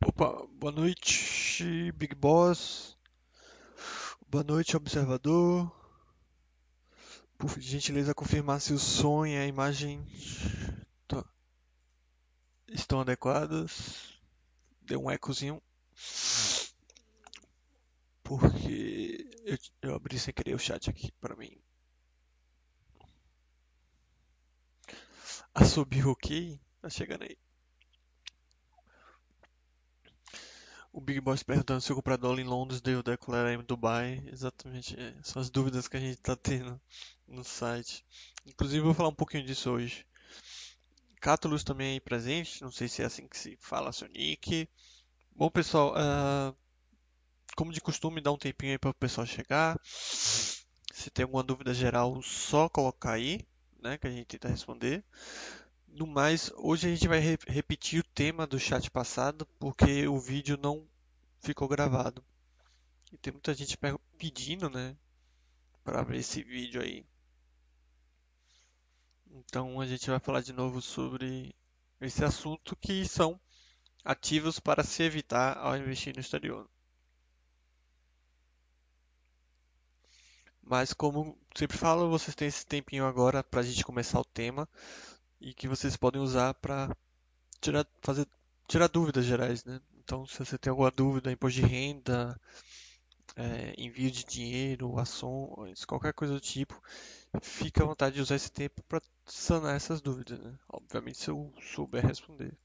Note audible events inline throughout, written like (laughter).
Opa, boa noite, Big Boss. Boa noite, observador. Por gentileza, confirmar se o som e a imagem estão adequadas. Deu um ecozinho. Porque eu, eu abri sem querer o chat aqui para mim. Assobio ok? Tá chegando aí. O Big Boss perguntando se eu comprar dólar em Londres deu declarar em Dubai. Exatamente, é, são as dúvidas que a gente está tendo no site. Inclusive, vou falar um pouquinho disso hoje. Cátulus também aí presente, não sei se é assim que se fala seu nick. Bom, pessoal, uh, como de costume, dá um tempinho aí para o pessoal chegar. Se tem alguma dúvida geral, só colocar aí, né, que a gente tenta responder. No mais, hoje a gente vai re repetir o tema do chat passado, porque o vídeo não ficou gravado. E tem muita gente pedindo, né, para ver esse vídeo aí. Então a gente vai falar de novo sobre esse assunto que são ativos para se evitar ao investir no exterior. Mas como sempre falo, vocês têm esse tempinho agora para a gente começar o tema e que vocês podem usar para tirar, fazer, tirar dúvidas gerais, né? Então, se você tem alguma dúvida, imposto de renda, é, envio de dinheiro, ações, qualquer coisa do tipo, fica à vontade de usar esse tempo para sanar essas dúvidas, né? Obviamente, se eu souber responder.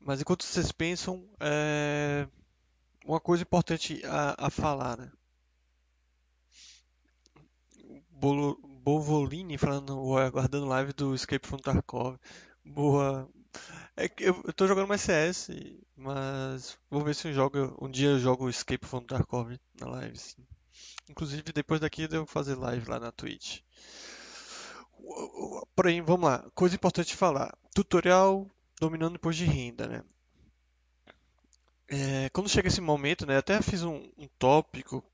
Mas enquanto vocês pensam, é... uma coisa importante a, a falar, né? Bovolini falando, aguardando live do Escape from Tarkov. Boa. É que eu, eu tô jogando mais CS, mas vou ver se eu jogo, um dia eu jogo Escape from Tarkov na live, sim. Inclusive depois daqui eu devo fazer live lá na Twitch. Porém, vamos lá. Coisa importante falar. Tutorial dominando imposto de renda, né? É, quando chega esse momento, né? Até fiz um, um tópico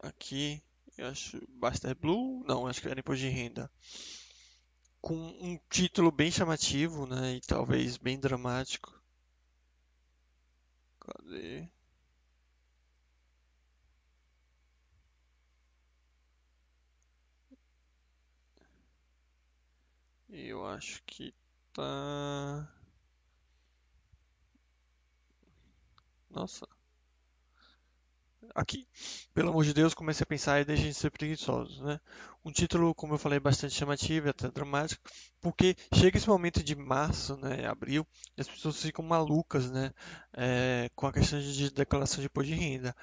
aqui, eu acho Baster Blue, não, acho que era imposto de renda, com um título bem chamativo, né? E talvez bem dramático. Cadê? Eu acho que tá. Nossa. Aqui. Pelo amor de Deus, comecei a pensar e deixem de ser preguiçosos, né? Um título, como eu falei, bastante chamativo e até dramático, porque chega esse momento de março, né, abril, e as pessoas ficam malucas, né, é, com a questão de declaração de imposto de renda.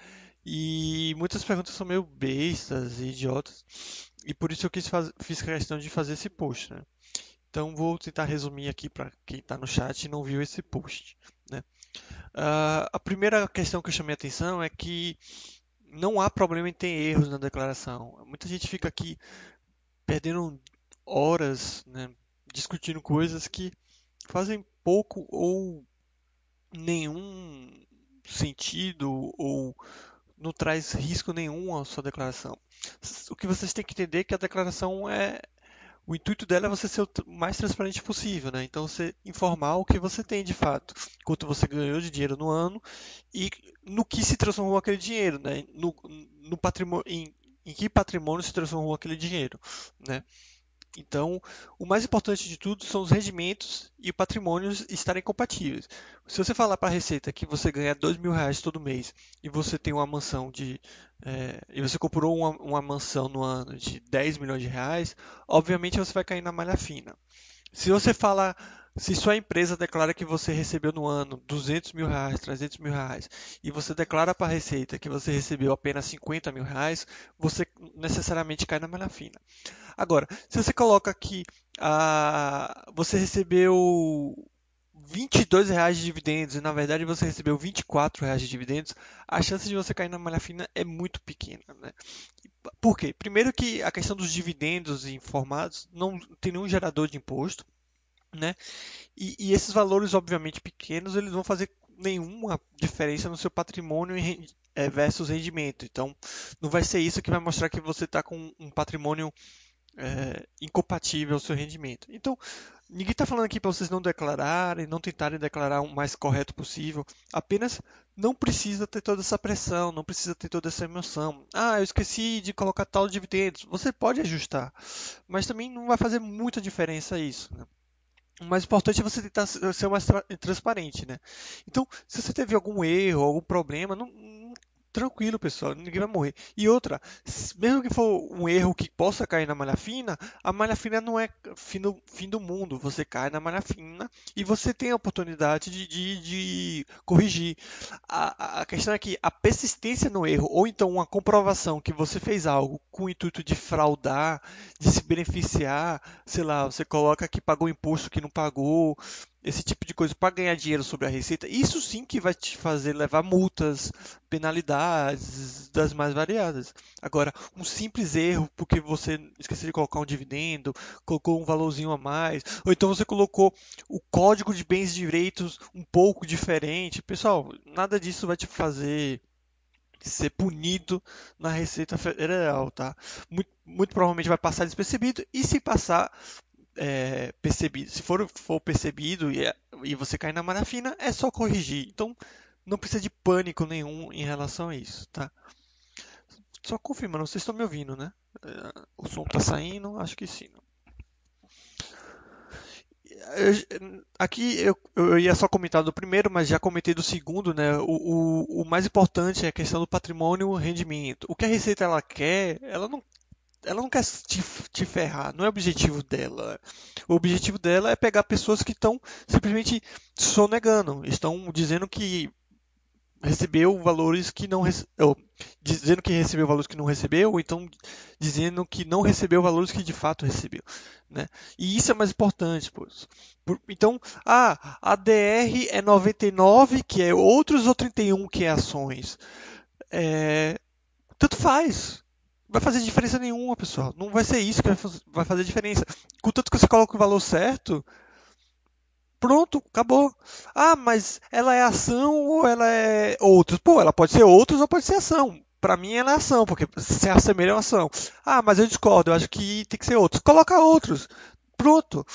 E muitas perguntas são meio bestas e idiotas, e por isso eu quis faz, fiz questão de fazer esse post, né? Então vou tentar resumir aqui para quem está no chat e não viu esse post. Né? Uh, a primeira questão que eu chamei a atenção é que não há problema em ter erros na declaração. Muita gente fica aqui perdendo horas né, discutindo coisas que fazem pouco ou nenhum sentido ou não traz risco nenhum à sua declaração. O que vocês têm que entender é que a declaração é, o intuito dela é você ser o mais transparente possível, né? Então você informar o que você tem de fato, quanto você ganhou de dinheiro no ano e no que se transformou aquele dinheiro, né? No, no patrimônio, em, em que patrimônio se transformou aquele dinheiro, né? Então, o mais importante de tudo são os rendimentos e o patrimônio estarem compatíveis. Se você falar para a Receita que você ganha dois mil reais todo mês e você tem uma mansão de é, e você comprou uma, uma, mansão no ano de 10 milhões de reais, obviamente você vai cair na malha fina. Se você fala, se sua empresa declara que você recebeu no ano 200 mil reais, 300 mil reais, e você declara para a Receita que você recebeu apenas 50 mil reais, você necessariamente cai na malha fina. Agora, se você coloca que ah, você recebeu 22 reais de dividendos e na verdade você recebeu 24 reais de dividendos, a chance de você cair na malha fina é muito pequena. Né? Por quê? Primeiro que a questão dos dividendos informados não tem nenhum gerador de imposto, né? E, e esses valores, obviamente pequenos, eles vão fazer nenhuma diferença no seu patrimônio é, versus rendimento. Então, não vai ser isso que vai mostrar que você está com um patrimônio é, incompatível ao seu rendimento. Então, ninguém está falando aqui para vocês não declararem, não tentarem declarar o mais correto possível. Apenas não precisa ter toda essa pressão, não precisa ter toda essa emoção. Ah, eu esqueci de colocar tal dividendos. Você pode ajustar, mas também não vai fazer muita diferença isso. Né? O mais importante é você tentar ser mais tra transparente, né? Então, se você teve algum erro, algum problema, não, tranquilo, pessoal, ninguém vai morrer. E outra, mesmo que for um erro que possa cair na malha fina, a malha fina não é fim do, fim do mundo. Você cai na malha fina e você tem a oportunidade de, de, de corrigir. A, a questão é que a persistência no erro, ou então uma comprovação que você fez algo com o intuito de fraudar, de se beneficiar, sei lá, você coloca que pagou imposto que não pagou, esse tipo de coisa para ganhar dinheiro sobre a receita, isso sim que vai te fazer levar multas, penalidades das mais variadas. Agora, um simples erro porque você esqueceu de colocar um dividendo, colocou um valorzinho a mais, ou então você colocou o código de bens e direitos um pouco diferente. Pessoal, nada disso vai te fazer ser punido na Receita Federal, tá? Muito, muito provavelmente vai passar despercebido e se passar, é, percebido, se for, for percebido e, e você cair na malha fina, é só corrigir. Então, não precisa de pânico nenhum em relação a isso, tá? Só confirmando, vocês estão me ouvindo, né? É, o som está saindo, acho que sim. aqui eu, eu, ia só comentar do primeiro, mas já comentei do segundo, né? O, o, o mais importante é a questão do patrimônio rendimento. O que a Receita ela quer, ela não ela não quer te, te ferrar, não é o objetivo dela. O objetivo dela é pegar pessoas que estão simplesmente sonegando, estão dizendo que recebeu valores que não dizendo que recebeu valores que não recebeu, ou então dizendo que não recebeu valores que de fato recebeu, né? E isso é mais importante, pois. Então, ah, a DR é 99, que é outros ou 31 que é ações. É, tanto faz vai fazer diferença nenhuma, pessoal. Não vai ser isso que vai fazer diferença. Contanto que você coloca o valor certo, pronto, acabou. Ah, mas ela é ação ou ela é outros? Pô, ela pode ser outros ou pode ser ação. Para mim ela é ação, porque se assemelha a ação. Ah, mas eu discordo, eu acho que tem que ser outros. Coloca outros. Pronto.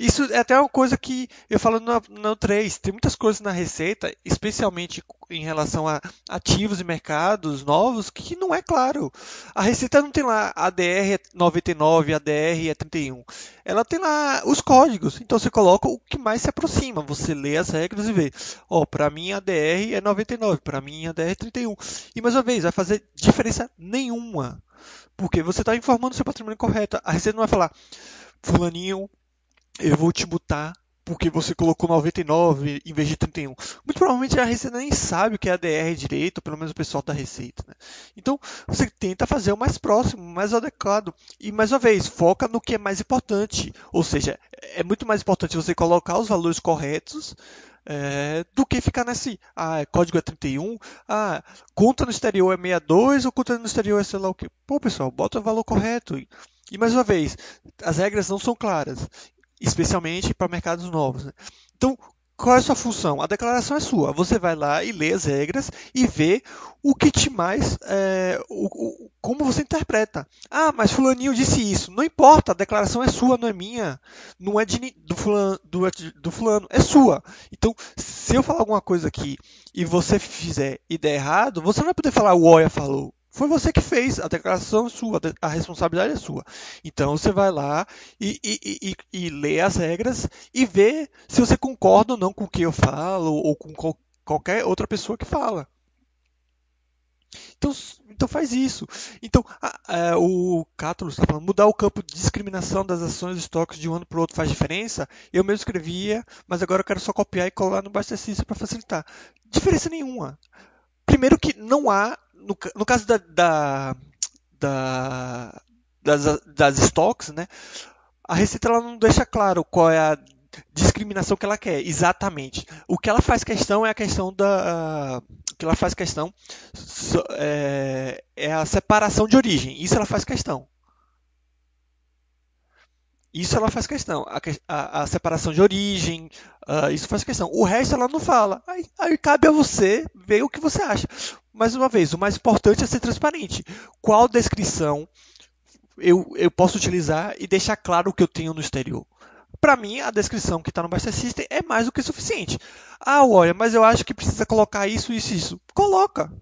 Isso é até uma coisa que eu falo no, no 3. Tem muitas coisas na receita, especialmente em relação a ativos e mercados novos, que não é claro. A receita não tem lá ADR é 99, ADR é 31. Ela tem lá os códigos. Então você coloca o que mais se aproxima. Você lê as regras e vê. Ó, oh, para mim ADR é 99, para mim ADR é 31. E mais uma vez, vai fazer diferença nenhuma. Porque você está informando o seu patrimônio correto. A receita não vai falar, fulaninho eu vou te botar porque você colocou 99 em vez de 31. Muito provavelmente a Receita nem sabe o que é ADR direito, pelo menos o pessoal da Receita. Né? Então, você tenta fazer o mais próximo, o mais adequado. E, mais uma vez, foca no que é mais importante. Ou seja, é muito mais importante você colocar os valores corretos é, do que ficar nesse, ah, código é 31, ah, conta no exterior é 62 ou conta no exterior é sei lá o que. Pô, pessoal, bota o valor correto. E mais uma vez, as regras não são claras especialmente para mercados novos. Né? Então, qual é a sua função? A declaração é sua. Você vai lá e lê as regras e vê o que te mais. É, o, o, como você interpreta. Ah, mas Fulaninho disse isso. Não importa, a declaração é sua, não é minha. Não é de, do, fulano, do, do fulano, é sua. Então, se eu falar alguma coisa aqui e você fizer e der errado, você não vai poder falar o Oia falou. Foi você que fez, a declaração é sua, a responsabilidade é sua. Então você vai lá e, e, e, e lê as regras e vê se você concorda ou não com o que eu falo ou com qualquer outra pessoa que fala. Então, então faz isso. Então, a, a, o Cátulo está falando, mudar o campo de discriminação das ações e estoques de um ano para o outro faz diferença? Eu mesmo escrevia, mas agora eu quero só copiar e colar no exercício para facilitar. Diferença nenhuma. Primeiro que não há, no, no caso da, da, da, das, das stocks, né, a Receita ela não deixa claro qual é a discriminação que ela quer, exatamente. O que ela faz questão é a questão da. Que ela faz questão é, é a separação de origem. Isso ela faz questão. Isso ela faz questão. A, a, a separação de origem, uh, isso faz questão. O resto ela não fala. Aí, aí, cabe a você ver o que você acha. Mais uma vez, o mais importante é ser transparente. Qual descrição eu, eu posso utilizar e deixar claro o que eu tenho no exterior? Para mim, a descrição que está no Master System é mais do que suficiente. Ah, olha, mas eu acho que precisa colocar isso, isso, isso. Coloca.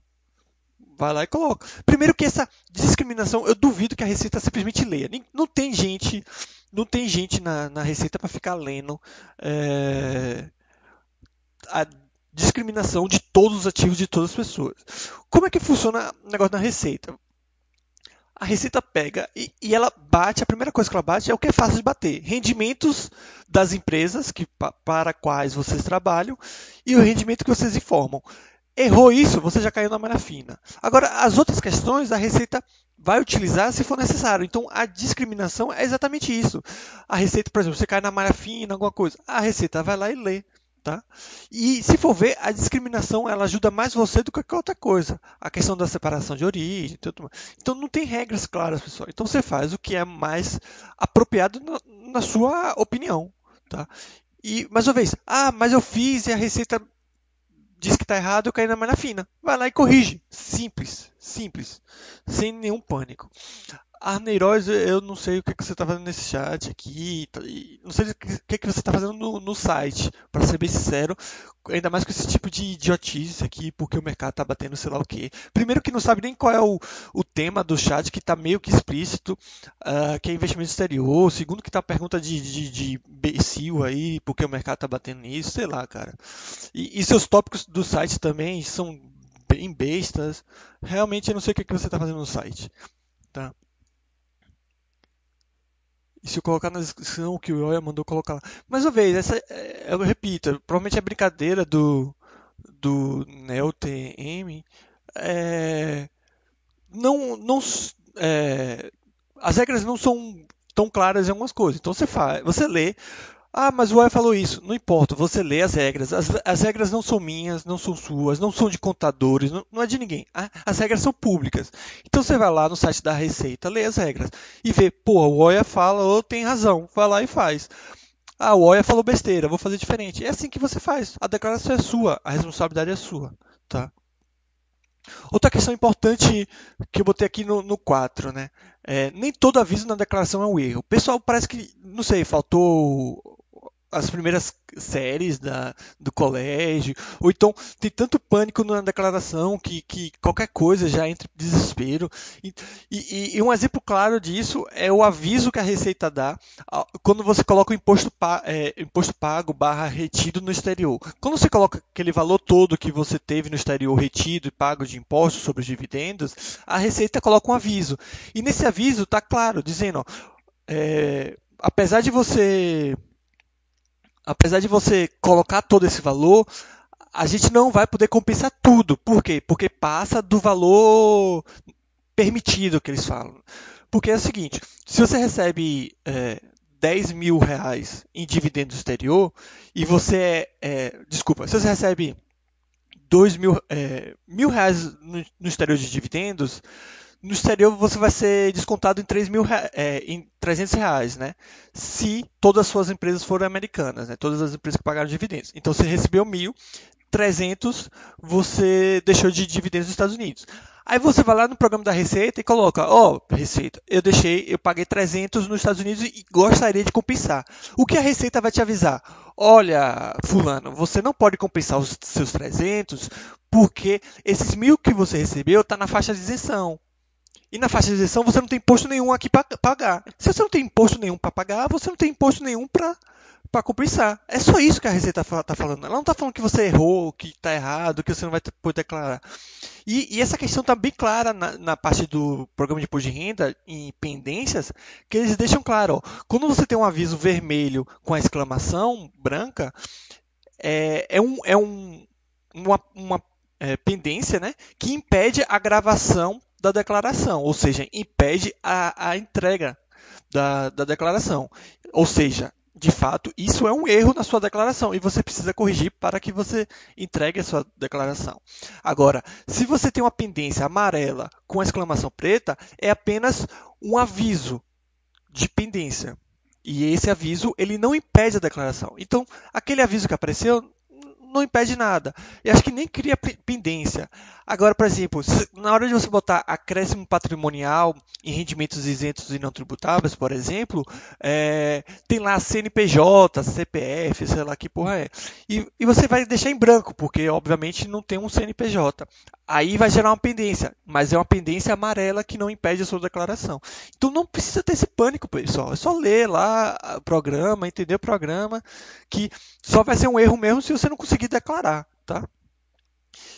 Vai lá e coloca. Primeiro que essa discriminação, eu duvido que a Receita simplesmente leia. Não tem gente, não tem gente na, na Receita para ficar lendo é, a discriminação de todos os ativos de todas as pessoas. Como é que funciona o negócio na Receita? a Receita pega e, e, ela bate, a primeira coisa que ela bate é o que é fácil de bater: rendimentos das empresas que, para quais vocês trabalham e o rendimento que vocês informam. Errou isso, você já caiu na malha fina. Agora, as outras questões a Receita vai utilizar se for necessário. Então, a discriminação é exatamente isso. A Receita, por exemplo, você cai na malha fina, alguma coisa, a Receita vai lá e lê. Tá? E se for ver, a discriminação ela ajuda mais você do que qualquer outra coisa. A questão da separação de origem, tudo Então não tem regras claras, pessoal. Então você faz o que é mais apropriado na, na sua opinião. Tá? E mais uma vez, ah, mas eu fiz e a receita diz que está errado, caí na malha fina. Vai lá e corrige. Simples, simples, sem nenhum pânico. Arneiroz, eu não sei o que, que você está fazendo nesse chat aqui, tá, não sei o que, que você está fazendo no, no site, para ser bem sincero, ainda mais com esse tipo de idiotice aqui, porque o mercado está batendo sei lá o quê. Primeiro que não sabe nem qual é o, o tema do chat, que está meio que explícito, uh, que é investimento exterior. Segundo que está a pergunta de, de, de imbecil aí, porque o mercado está batendo nisso, sei lá, cara. E, e seus tópicos do site também são bem bestas. Realmente eu não sei o que, que você está fazendo no site. Tá? Se eu colocar na descrição o que o Oya mandou colocar lá. Mais uma vez, essa, é, eu repito, provavelmente é brincadeira do, do NeoTM. É, não, não, é, as regras não são tão claras em algumas coisas. Então você faz, você lê, ah, mas o Ué falou isso. Não importa, você lê as regras. As, as, regras não são minhas, não são suas, não são de contadores, não, não é de ninguém. As regras são públicas. Então você vai lá no site da Receita, lê as regras e vê, pô, o Oia fala ou tem razão. Vai lá e faz. Ah, o Oia falou besteira, vou fazer diferente. É assim que você faz. A declaração é sua, a responsabilidade é sua. Tá? Outra questão importante que eu botei aqui no, no 4, né? É, nem todo aviso na declaração é um erro. O pessoal parece que, não sei, faltou as primeiras séries da, do colégio, ou então tem tanto pânico na declaração que, que qualquer coisa já entra em desespero. E, e, e, um exemplo claro disso é o aviso que a Receita dá quando você coloca o imposto, é, imposto pago barra retido no exterior. Quando você coloca aquele valor todo que você teve no exterior retido e pago de impostos sobre os dividendos, a Receita coloca um aviso. E nesse aviso está claro, dizendo, ó, é, apesar de você apesar de você colocar todo esse valor, a gente não vai poder compensar tudo. Por quê? Porque passa do valor permitido que eles falam. Porque é o seguinte, se você recebe é, 10 mil reais em dividendo exterior e você é, desculpa, se você recebe 2 mil, é, mil reais no, no exterior de dividendos, no exterior você vai ser descontado em, 3 mil, é, em 300 reais, né? Se todas as suas empresas forem americanas, né? Todas as empresas que pagaram dividendos. Então você recebeu mil, 300 você deixou de dividendos nos Estados Unidos. Aí você vai lá no programa da Receita e coloca, ó, oh, Receita, eu deixei, eu paguei 300 nos Estados Unidos e gostaria de compensar. O que a Receita vai te avisar? Olha, fulano, você não pode compensar os seus 300 porque esses mil que você recebeu está na faixa de isenção. E na faixa de isenção você não tem imposto nenhum aqui para pagar. Se você não tem imposto nenhum para pagar, você não tem imposto nenhum para para. É só isso que a Receita está falando. Ela não está falando que você errou, que está errado, que você não vai poder declarar. E, e essa questão está bem clara na, na, parte do programa de imposto de renda, em pendências, que eles deixam claro. Ó, quando você tem um aviso vermelho com a exclamação branca, é, é, um, é um, uma, uma é, pendência né, que impede a gravação da declaração, ou seja, impede a, a entrega da, da declaração. Ou seja, de fato, isso é um erro na sua declaração e você precisa corrigir para que você entregue a sua declaração. Agora, se você tem uma pendência amarela com exclamação preta, é apenas um aviso de pendência. E esse aviso ele não impede a declaração. Então, aquele aviso que apareceu não impede nada. E acho que nem cria pendência. Agora, por exemplo, na hora de você botar acréscimo patrimonial em rendimentos isentos e não tributáveis, por exemplo, é, tem lá CNPJ, CPF, sei lá que porra é. E, e você vai deixar em branco, porque obviamente não tem um CNPJ. Aí vai gerar uma pendência, mas é uma pendência amarela que não impede a sua declaração. Então não precisa ter esse pânico, pessoal. É só ler lá o programa, entender o programa, que só vai ser um erro mesmo se você não conseguir declarar, tá?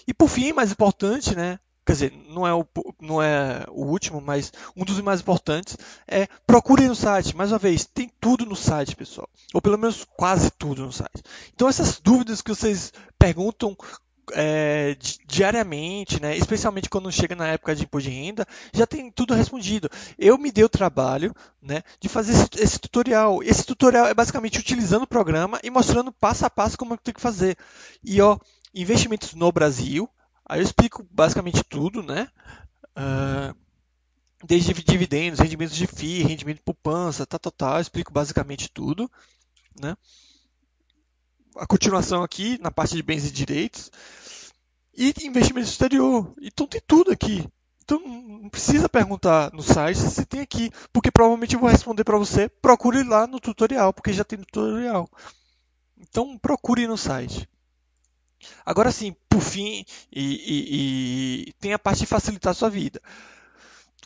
E por fim, mais importante, né? Quer dizer, não é, o, não é o último, mas um dos mais importantes é procure no site. Mais uma vez, tem tudo no site, pessoal. Ou pelo menos quase tudo no site. Então, essas dúvidas que vocês perguntam é, diariamente, né, especialmente quando chega na época de imposto de renda, já tem tudo respondido. Eu me dei o trabalho né, de fazer esse, esse, tutorial. Esse tutorial é basicamente utilizando o programa e mostrando passo a passo como eu tenho que fazer. E ó, investimentos no Brasil. Aí eu explico basicamente tudo, né? Uh, desde dividendos, rendimentos de FII, rendimento de poupança, tal, tal, tal. Eu explico basicamente tudo, né? A continuação aqui na parte de bens e direitos e investimento exterior. Então tem tudo aqui. Então não precisa perguntar no site se tem aqui, porque provavelmente eu vou responder para você. Procure lá no tutorial, porque já tem tutorial. Então procure no site. Agora sim, por fim, e, e, e, tem a parte de facilitar a sua vida.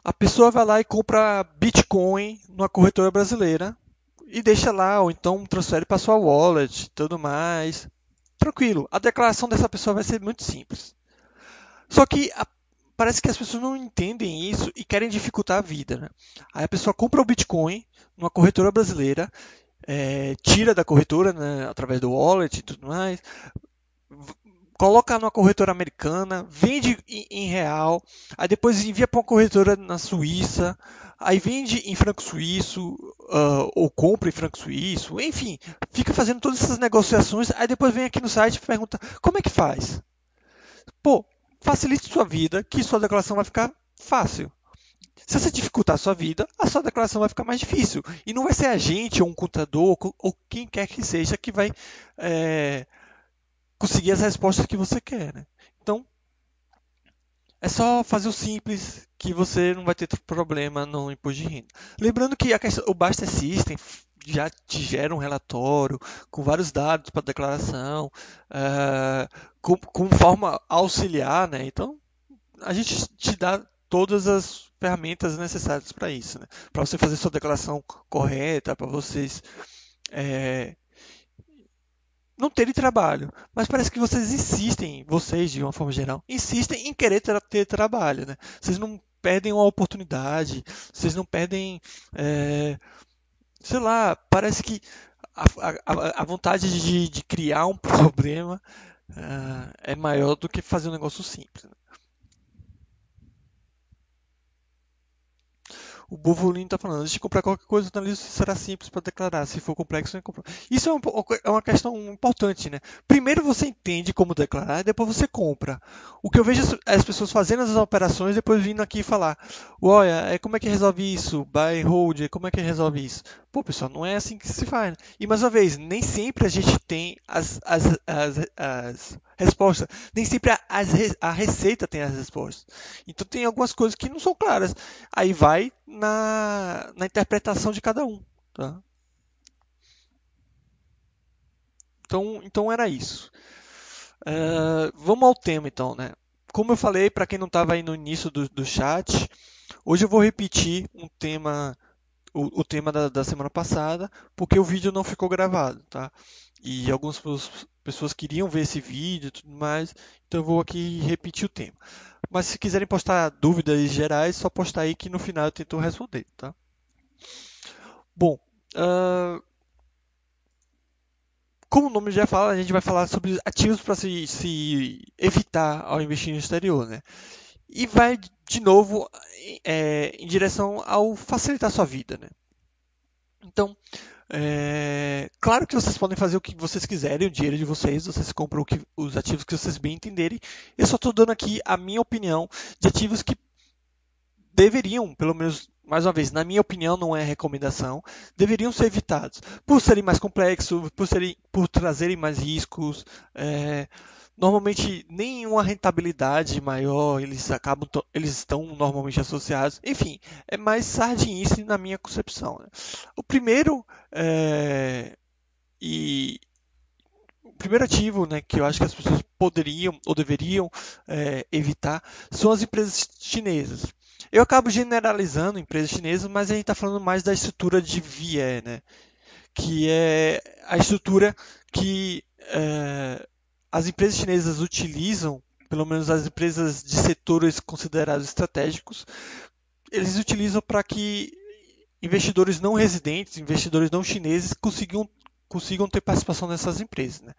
A pessoa vai lá e compra Bitcoin numa corretora brasileira e deixa lá, ou então transfere para sua wallet, tudo mais. Tranquilo, a declaração dessa pessoa vai ser muito simples. Só que a, parece que as pessoas não entendem isso e querem dificultar a vida. Né? Aí a pessoa compra o Bitcoin numa corretora brasileira, é, tira da corretora né, através do wallet e tudo mais, coloca numa corretora americana, vende em real, aí depois envia para uma corretora na Suíça, aí vende em franco suíço uh, ou compra em franco suíço, enfim, fica fazendo todas essas negociações, aí depois vem aqui no site e pergunta como é que faz. Pô, facilite sua vida, que sua declaração vai ficar fácil. Se você dificultar a sua vida, a sua declaração vai ficar mais difícil. E não vai ser a gente, ou um contador, ou quem quer que seja, que vai é, conseguir as respostas que você quer. Né? Então, é só fazer o simples que você não vai ter problema no imposto de renda. Lembrando que questão, o Basta System já te gera um relatório com vários dados para declaração, uh, com, com, forma auxiliar, né? Então, a gente te dá todas as ferramentas necessárias para isso, né? Para você fazer sua declaração correta, para vocês é, não terem trabalho. Mas parece que vocês insistem, vocês de uma forma geral, insistem em querer ter, trabalho. Né? Vocês não perdem uma oportunidade, vocês não perdem. É, sei lá, parece que a, a, a vontade de, de, criar um (laughs) problema uh, é maior do que fazer um negócio simples. Né? O Bovolino está falando, antes de comprar qualquer coisa, analise se será simples para declarar, se for complexo, não é. Isso é, é uma questão importante, né? Primeiro você entende como declarar, depois você compra. O que eu vejo as pessoas fazendo as operações, depois vindo aqui falar, olha, é, como é que resolve isso? Buy, hold, como é que resolve isso? Pô, pessoal, não é assim que se faz. Né? E mais uma vez, nem sempre a gente tem as, as, as, as respostas. Nem sempre a, a, receita tem as respostas. Então tem algumas coisas que não são claras. Aí vai na, na interpretação de cada um. Tá? Então, então era isso. Uh, vamos ao tema então, né? Como eu falei, para quem não estava aí no início do, do chat, Hoje eu vou repetir um tema, o, o tema da, da, semana passada, porque o vídeo não ficou gravado, tá? E algumas pessoas queriam ver esse vídeo e tudo mais, então eu vou aqui repetir o tema. Mas se quiserem postar dúvidas gerais, só postar aí que no final eu tento responder, tá? Bom, uh, como o nome já fala, a gente vai falar sobre ativos para se, se, evitar ao investir no exterior, né? E vai de novo é, em direção ao facilitar sua vida, né? Então, é, claro que vocês podem fazer o que vocês quiserem, o dinheiro de vocês, vocês compram que, os ativos que vocês bem entenderem. Eu só estou dando aqui a minha opinião de ativos que deveriam, pelo menos mais uma vez, na minha opinião, não é recomendação, deveriam ser evitados por serem mais complexos, por, serem, por trazerem mais riscos. É, normalmente nenhuma rentabilidade maior eles acabam eles estão normalmente associados enfim é mais sardinice na minha concepção né? o primeiro é, e o primeiro ativo né, que eu acho que as pessoas poderiam ou deveriam é, evitar são as empresas chinesas eu acabo generalizando empresas chinesas mas a gente está falando mais da estrutura de VIE né que é a estrutura que é, as empresas chinesas utilizam, pelo menos as empresas de setores considerados estratégicos, eles utilizam para que investidores não residentes, investidores não chineses, consigam, consigam ter participação nessas empresas. Né?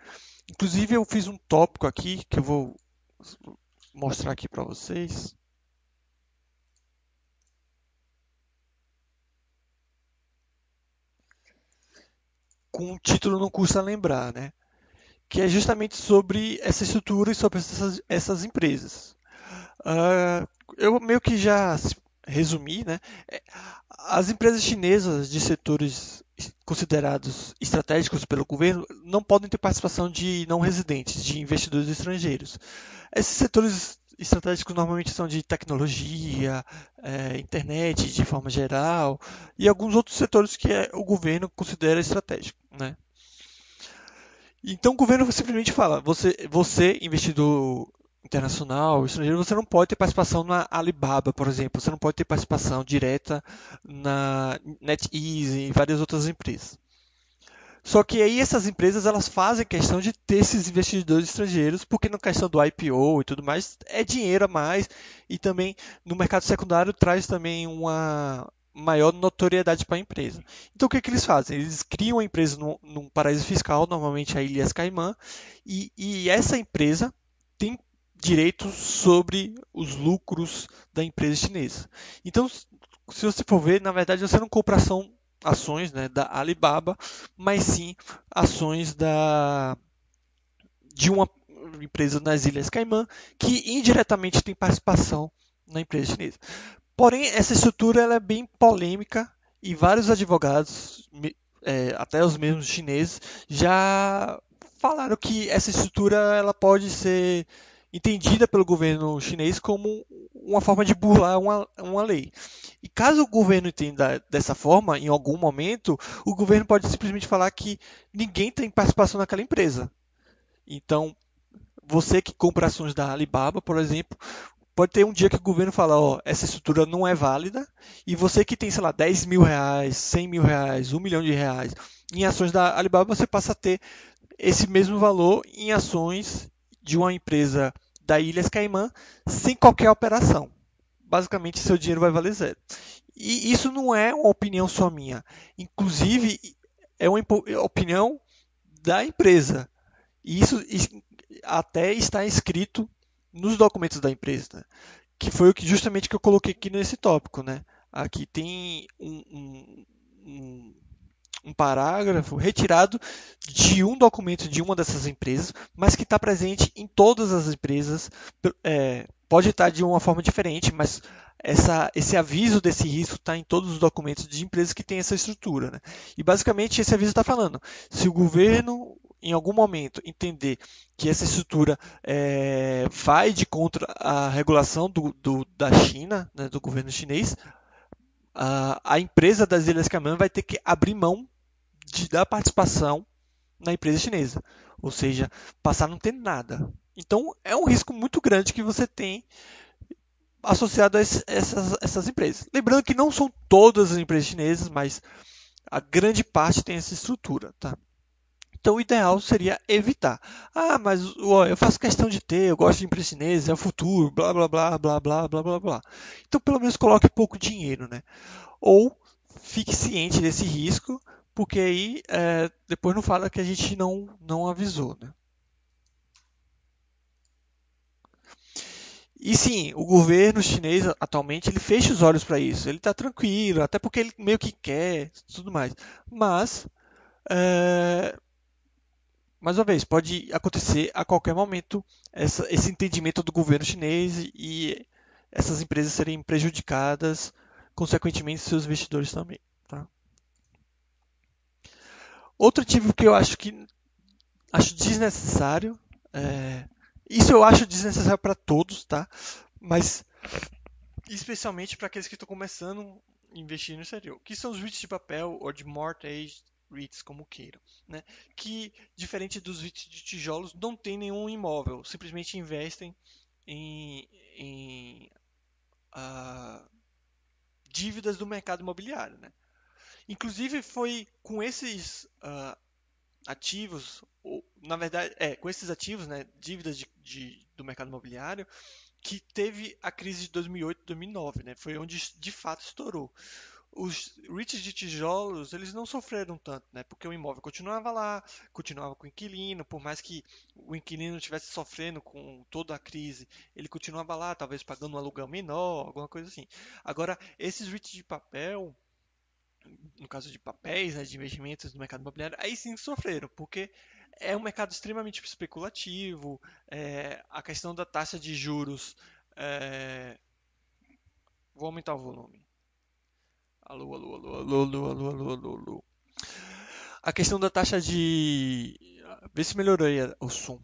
Inclusive, eu fiz um tópico aqui que eu vou mostrar aqui para vocês. Com o título não custa lembrar, né? Que é justamente sobre essa estrutura e sobre essas, essas empresas. Uh, eu meio que já resumi, né? É, as empresas chinesas de setores considerados estratégicos pelo governo não podem ter participação de não residentes, de investidores estrangeiros. Esses setores estratégicos normalmente são de tecnologia, é, internet de forma geral e alguns outros setores que é, o governo considera estratégico, né? Então o governo simplesmente fala: você, você investidor internacional, estrangeiro, você não pode ter participação na Alibaba, por exemplo, você não pode ter participação direta na NetEase e várias outras empresas. Só que aí essas empresas elas fazem questão de ter esses investidores estrangeiros, porque na questão do IPO e tudo mais, é dinheiro a mais e também no mercado secundário traz também uma, maior notoriedade para a empresa. Então o que, que eles fazem? Eles criam a empresa num, num paraíso fiscal, normalmente a Ilhas Caimã, e, e essa empresa tem direitos sobre os lucros da empresa chinesa. Então, se você for ver, na verdade você não compra ação, ações né, da Alibaba, mas sim ações da, de uma empresa nas Ilhas Caimã que indiretamente tem participação na empresa chinesa. Porém, essa estrutura ela é bem polêmica e vários advogados, é, até os mesmos chineses, já falaram que essa estrutura ela pode ser entendida pelo governo chinês como uma forma de burlar uma, uma lei. E caso o governo entenda dessa forma, em algum momento, o governo pode simplesmente falar que ninguém tem participação naquela empresa. Então, você que compra ações da Alibaba, por exemplo, pode ter um dia que o governo fala, ó, essa estrutura não é válida, e você que tem, sei lá, 10 mil reais, 100 mil reais, 1 milhão de reais em ações da Alibaba, você passa a ter esse mesmo valor em ações de uma empresa da Ilhas Caimã sem qualquer operação. Basicamente, seu dinheiro vai valer zero. E isso não é uma opinião só minha. Inclusive, é uma opinião da empresa. E isso até está escrito nos documentos da empresa, né? que foi o que justamente que eu coloquei aqui nesse tópico, né? Aqui tem um, um, um, um parágrafo retirado de um documento de uma dessas empresas, mas que está presente em todas as empresas. É, pode estar de uma forma diferente, mas essa, esse aviso desse risco está em todos os documentos de empresas que têm essa estrutura. Né? E basicamente esse aviso está falando: se o governo em algum momento entender que essa estrutura é, vai de contra a regulação do, do da China, né, do governo chinês, a, a, empresa das Ilhas Caimã vai ter que abrir mão de, da participação na empresa chinesa, ou seja, passar a não ter nada. Então é um risco muito grande que você tem associado a essas, essas empresas. Lembrando que não são todas as empresas chinesas, mas a grande parte tem essa estrutura, tá? Então, o ideal seria evitar. Ah, mas eu faço questão de ter, eu gosto de empresa chinesa, é o futuro, blá, blá, blá, blá, blá, blá, blá, blá. Então, pelo menos coloque pouco dinheiro, né? Ou fique ciente desse risco, porque aí é, depois não fala que a gente não, não avisou, né? E sim, o governo chinês atualmente ele fecha os olhos para isso. Ele está tranquilo, até porque ele meio que quer, tudo mais. Mas, é... mais uma vez, pode acontecer a qualquer momento essa, esse entendimento do governo chinês e essas empresas serem prejudicadas, consequentemente seus investidores também. Tá? Outro ativo que eu acho que acho desnecessário é, isso eu acho desnecessário para todos, tá? Mas especialmente para aqueles que estão começando a investir no exterior, que são os REITs de papel ou de mortgage REITs, como queiram, né? Que diferente dos REITs de tijolos, não tem nenhum imóvel, simplesmente investem em, em uh, dívidas do mercado imobiliário, né? Inclusive foi com esses uh, ativos, ou, na verdade, é, com esses ativos, né, dívidas de, de, do mercado imobiliário, que teve a crise de 2008 2009, né, foi onde de fato estourou. Os REITs de tijolos, eles não sofreram tanto, né, porque o imóvel continuava lá, continuava com o inquilino, por mais que o inquilino estivesse sofrendo com toda a crise, ele continuava lá, talvez pagando um aluguel menor, alguma coisa assim. Agora, esses REITs de papel, no caso de papéis, né, de investimentos no mercado imobiliário, aí sim sofreram, porque é um mercado extremamente especulativo, é, a questão da taxa de juros. É... Vou aumentar o volume. Alô, alô, alô, alô, alô, alô, alô, alô, alô. A questão da taxa de. Vê se melhorou aí o som.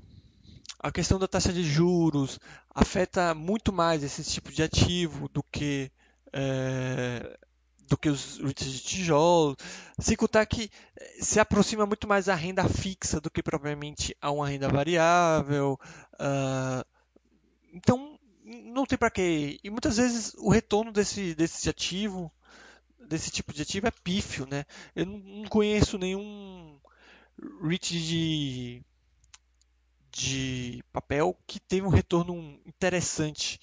A questão da taxa de juros afeta muito mais esse tipo de ativo do que é, do que os REITs de tijolo, sem contar que eh, se aproxima muito mais a renda fixa do que propriamente a uma renda variável. Uh, então, não tem para quê. E muitas vezes o retorno desse, desse ativo, desse tipo de ativo, é pífio. Né? Eu não conheço nenhum REIT de, de papel que teve um retorno interessante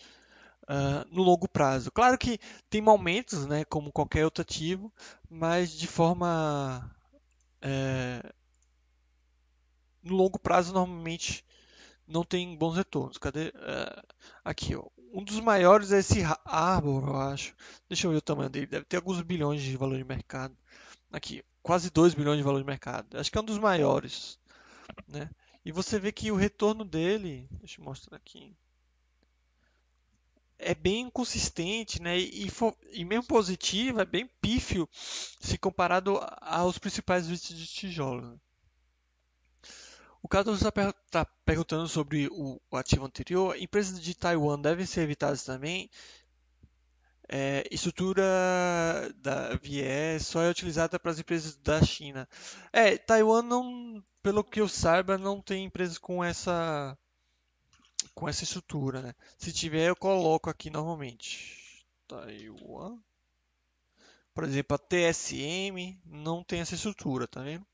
uh, no longo prazo. Claro que tem momentos, né, como qualquer outro ativo, mas de forma é, no longo prazo normalmente não tem bons retornos. Cadê? Uh, aqui, ó. Um dos maiores é esse Arbor, eu acho. Deixa eu ver o tamanho dele. Deve ter alguns bilhões de valor de mercado. Aqui, quase 2 bilhões de valor de mercado. Acho que é um dos maiores. Né? E você vê que o retorno dele. Deixa eu mostrar aqui é bem consistente, né? E, e mesmo positivo, é bem pífio se comparado aos principais vídeos de tijolo. O Carlos está tá perguntando sobre o, o, ativo anterior. Empresas de Taiwan devem ser evitadas também. É, estrutura da VIE só é utilizada para as empresas da China. É, Taiwan não, pelo que eu saiba, não tem empresas com essa com essa estrutura, né? Se tiver, eu coloco aqui normalmente. Taiwan. Por exemplo, a TSM não tem essa estrutura, tá vendo?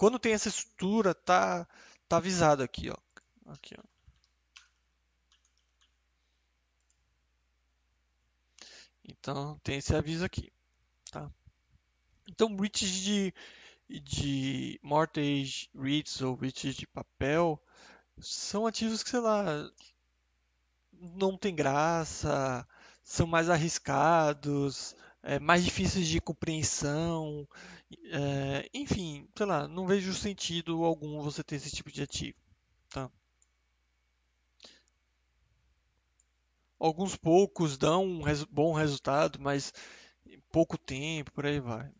Quando tem essa estrutura, tá, tá avisado aqui, ó. Aqui, ó. Então, tem esse aviso aqui, tá? Então, REITs de, de mortgage REITs ou REITs de papel são ativos que, sei lá, não tem graça, são mais arriscados, é, mais difíceis de compreensão, é, enfim, sei lá, não vejo sentido algum você ter esse tipo de ativo. Tá? Alguns poucos dão um bom resultado, mas pouco tempo, por aí vai.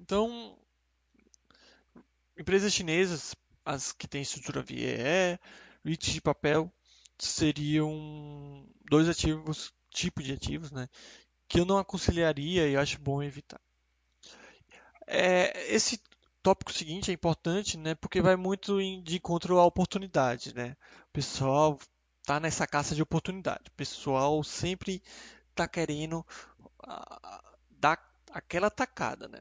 Então, empresas chinesas, as que têm estrutura VEE, REITs de papel, seriam dois ativos, tipo de ativos, né, que eu não aconselharia e acho bom evitar. É, esse tópico seguinte é importante, né? Porque vai muito de encontro à oportunidade, né? O pessoal tá nessa caça de oportunidade. O pessoal sempre tá querendo uh, dar aquela tacada, né?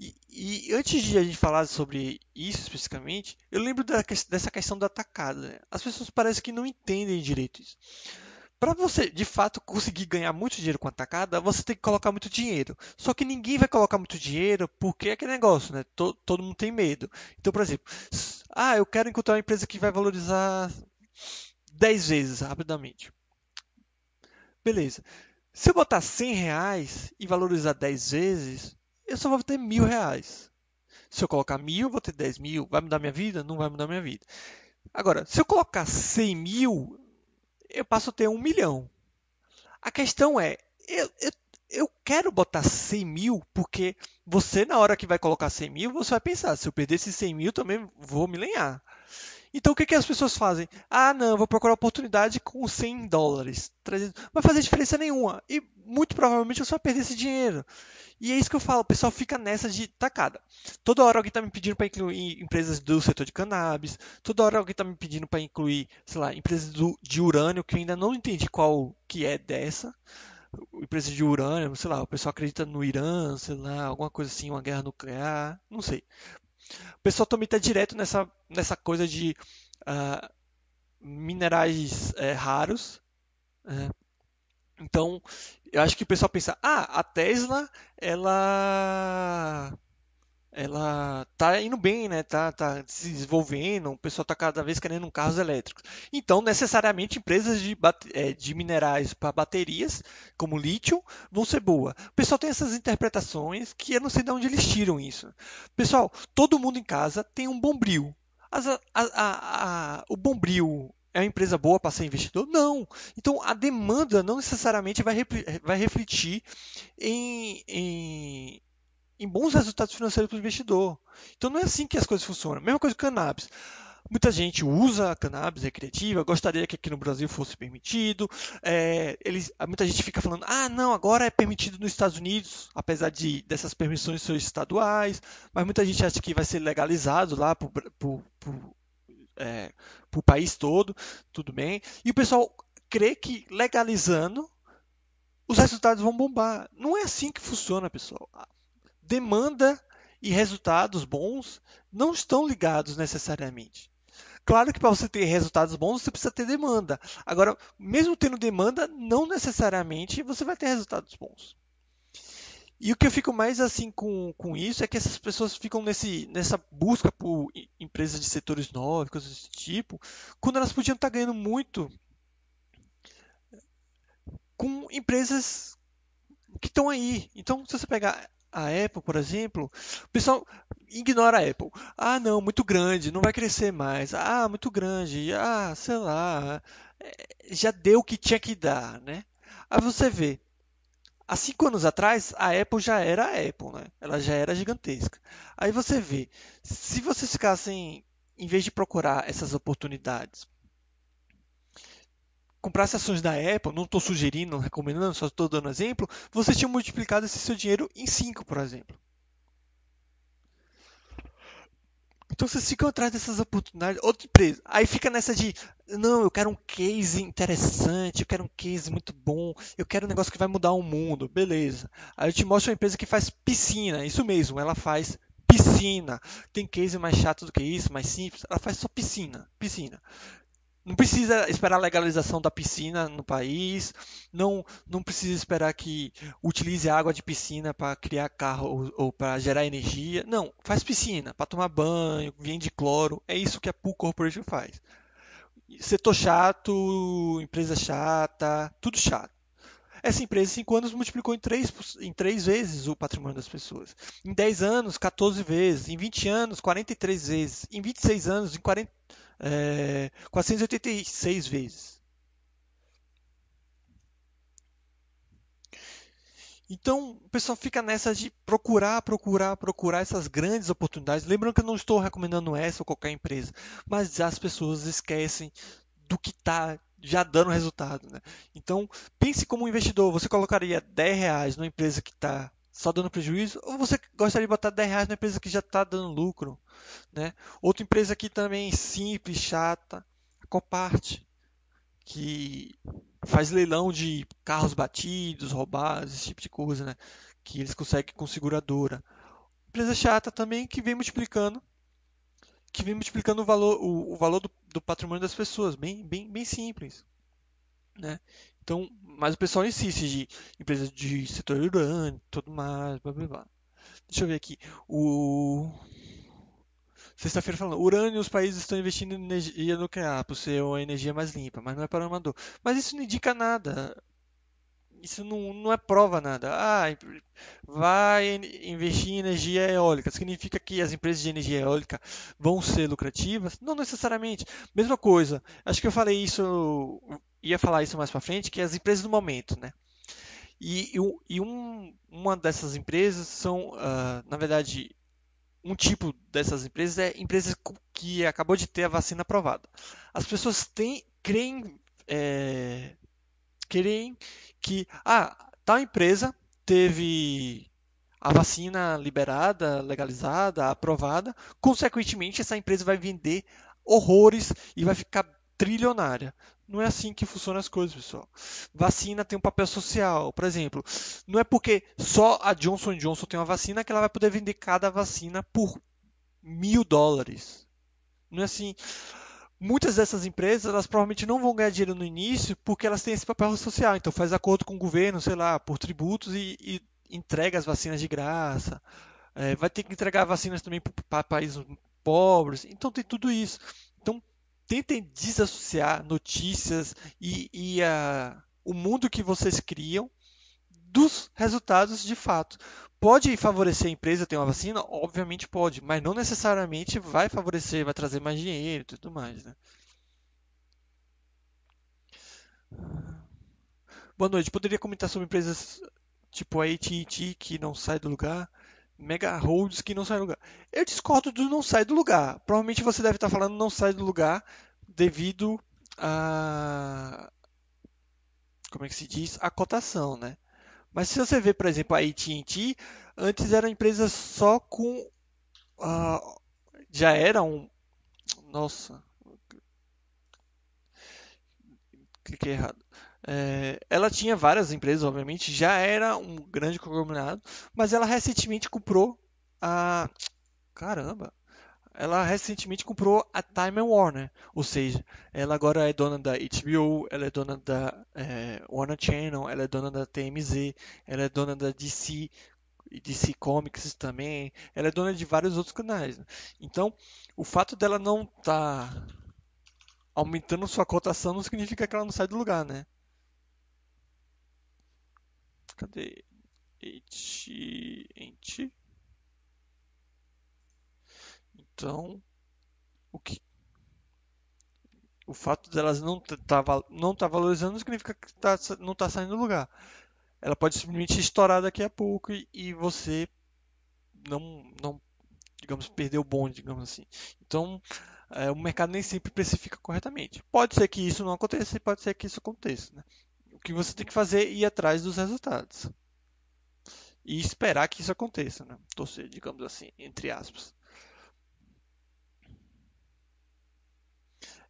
E, antes de a gente falar sobre isso especificamente, eu lembro da, dessa questão da tacada. Né? As pessoas parecem que não entendem direito isso. Para você, de fato, conseguir ganhar muito dinheiro com a tacada, você tem que colocar muito dinheiro. Só que ninguém vai colocar muito dinheiro porque é aquele negócio, né? Todo, todo mundo tem medo. Então, por exemplo, ah, eu quero encontrar uma empresa que vai valorizar 10 vezes rapidamente. Beleza. Se eu botar 100 reais e valorizar 10 vezes, eu só vou ter mil reais. Se eu colocar mil, eu vou ter 10 mil. Vai mudar minha vida? Não vai mudar minha vida. Agora, se eu colocar 100 mil, eu passo a ter um milhão. A questão é, eu, eu, eu quero botar 100 mil porque você, na hora que vai colocar 100 mil, você vai pensar, se eu perder esses 100 mil, também vou me lenhar. Então, o que, que as pessoas fazem? Ah, não, vou procurar oportunidade com 100 dólares. 300... Não vai fazer diferença nenhuma. E muito provavelmente você vai perder esse dinheiro. E é isso que eu falo, o pessoal fica nessa de tacada. Toda hora alguém está me pedindo para incluir empresas do setor de cannabis, toda hora alguém está me pedindo para incluir, sei lá, empresas do, de urânio, que eu ainda não entendi qual que é dessa. Empresa de urânio, sei lá, o pessoal acredita no Irã, sei lá, alguma coisa assim, uma guerra nuclear, não sei. O pessoal também está direto nessa, nessa coisa de uh, minerais é, raros. É. Então, eu acho que o pessoal pensa, ah, a Tesla, ela ela tá indo bem, né? Tá, tá se desenvolvendo, o pessoal tá cada vez querendo carros elétricos. Então, necessariamente, empresas de, é, de minerais para baterias, como lítio, vão ser boas. O pessoal tem essas interpretações que eu não sei de onde eles tiram isso. Pessoal, todo mundo em casa tem um bombril. As, a, a, a, o bombril é uma empresa boa para ser investidor? Não. Então a demanda não necessariamente vai, vai refletir em, em, em bons resultados financeiros para o investidor. Então não é assim que as coisas funcionam. Mesma coisa com cannabis. Muita gente usa cannabis recreativa, gostaria que aqui no Brasil fosse permitido. É, eles, muita gente fica falando, ah, não, agora é permitido nos Estados Unidos, apesar de dessas permissões serem estaduais, mas muita gente acha que vai ser legalizado lá é, para o país todo, tudo bem. E o pessoal crê que legalizando os resultados vão bombar. Não é assim que funciona, pessoal. Demanda e resultados bons não estão ligados necessariamente. Claro que para você ter resultados bons, você precisa ter demanda. Agora, mesmo tendo demanda, não necessariamente você vai ter resultados bons. E o que eu fico mais assim com, com isso é que essas pessoas ficam nesse, nessa busca por empresas de setores novos, coisas desse tipo, quando elas podiam estar ganhando muito com empresas que estão aí. Então, se você pegar a Apple, por exemplo, o pessoal ignora a Apple. Ah, não, muito grande, não vai crescer mais. Ah, muito grande. Ah, sei lá, é, já deu o que tinha que dar, né? Aí você vê, Há cinco anos atrás, a Apple já era a Apple, né? Ela já era gigantesca. Aí você vê, se vocês ficassem, em vez de procurar essas oportunidades, comprasse ações da Apple, não estou sugerindo, não recomendando, só estou dando exemplo, você tinha multiplicado esse seu dinheiro em 5, por exemplo. Então vocês ficam atrás dessas oportunidades. Outra empresa. Aí fica nessa de, não, eu quero um case interessante, eu quero um case muito bom, eu quero um negócio que vai mudar o mundo. Beleza. Aí eu te mostro uma empresa que faz piscina. Isso mesmo, ela faz piscina. Tem case mais chato do que isso, mais simples. Ela faz só piscina. Piscina. Não precisa esperar a legalização da piscina no país, não, não precisa esperar que utilize água de piscina para criar carro ou, ou para gerar energia. Não, faz piscina para tomar banho, vende cloro. É isso que a Pool Corporation faz. Setor chato, empresa chata, tudo chato. Essa empresa, em 5 anos, multiplicou em 3, em 3 vezes o patrimônio das pessoas. Em 10 anos, 14 vezes. Em 20 anos, 43 vezes. Em 26 anos, em 40, é, 486 vezes. Então, o pessoal fica nessa de procurar, procurar, procurar essas grandes oportunidades. Lembrando que eu não estou recomendando essa ou qualquer empresa, mas as pessoas esquecem do que está já dando resultado. Né? Então, pense como um investidor. Você colocaria 10 reais numa empresa que está só dando prejuízo, ou você gostaria de botar 10 reais na empresa que já está dando lucro. Né? Outra empresa aqui também simples, chata, a Copart, que faz leilão de carros batidos, roubados, esse tipo de coisa, né? que eles conseguem com seguradora. Empresa chata também que vem multiplicando que vem multiplicando o valor, o, o valor do, do, patrimônio das pessoas, bem, bem, bem simples. Né? Então, mas o pessoal insiste de empresas de setor urânio, tudo mais, blá blá blá. Deixa eu ver aqui. O Sexta-feira falando, urânio, os países estão investindo em energia nuclear por ser uma energia mais limpa, mas não é para amador. Mas isso não indica nada. Isso não, não é prova nada. Ah, vai investir em energia eólica. Significa que as empresas de energia eólica vão ser lucrativas? Não necessariamente. Mesma coisa. Acho que eu falei isso ia falar isso mais para frente, que é as empresas do momento, né? E, e um, uma dessas empresas são, uh, na verdade, um tipo dessas empresas é empresas que acabou de ter a vacina aprovada. As pessoas têm, creem, é, creem que ah, tal empresa teve a vacina liberada, legalizada, aprovada, consequentemente essa empresa vai vender horrores e vai ficar trilionária. Não é assim que funcionam as coisas, pessoal. Vacina tem um papel social. Por exemplo, não é porque só a Johnson Johnson tem uma vacina que ela vai poder vender cada vacina por mil dólares. Não é assim. Muitas dessas empresas, elas provavelmente não vão ganhar dinheiro no início porque elas têm esse papel social. Então faz acordo com o governo, sei lá, por tributos e, e entrega as vacinas de graça. É, vai ter que entregar vacinas também para países pobres. Então tem tudo isso. Tentem desassociar notícias e, e a, o mundo que vocês criam dos resultados de fato. Pode favorecer a empresa ter uma vacina? Obviamente pode, mas não necessariamente vai favorecer, vai trazer mais dinheiro e tudo mais. Né? Boa noite. Poderia comentar sobre empresas tipo a AT&T que não sai do lugar? Mega holds que não sai do lugar. Eu discordo do não sai do lugar. Provavelmente você deve estar falando não sai do lugar devido a como é que se diz? A cotação, né? Mas se você vê, por exemplo, a AT&T, antes era empresa só com uh, já era um nossa cliquei errado é, ela tinha várias empresas, obviamente, já era um grande conglomerado, mas ela recentemente comprou a. Caramba! Ela recentemente comprou a Time Warner, ou seja, ela agora é dona da HBO, ela é dona da é, Warner Channel, ela é dona da TMZ, ela é dona da DC, DC Comics também, ela é dona de vários outros canais. Né? Então, o fato dela não estar tá aumentando sua cotação não significa que ela não sai do lugar, né? Cadê? AT&T. Então, o que o fato delas não tá, não tá valorizando não significa que tá, não está saindo do lugar. Ela pode simplesmente estourar daqui a pouco e, e você não, não, digamos, perder o bonde, digamos assim. Então, é, o mercado nem sempre precifica corretamente. Pode ser que isso não aconteça e pode ser que isso aconteça. Né? O que você tem que fazer é ir atrás dos resultados. E esperar que isso aconteça, né? Torcer, digamos assim, entre aspas.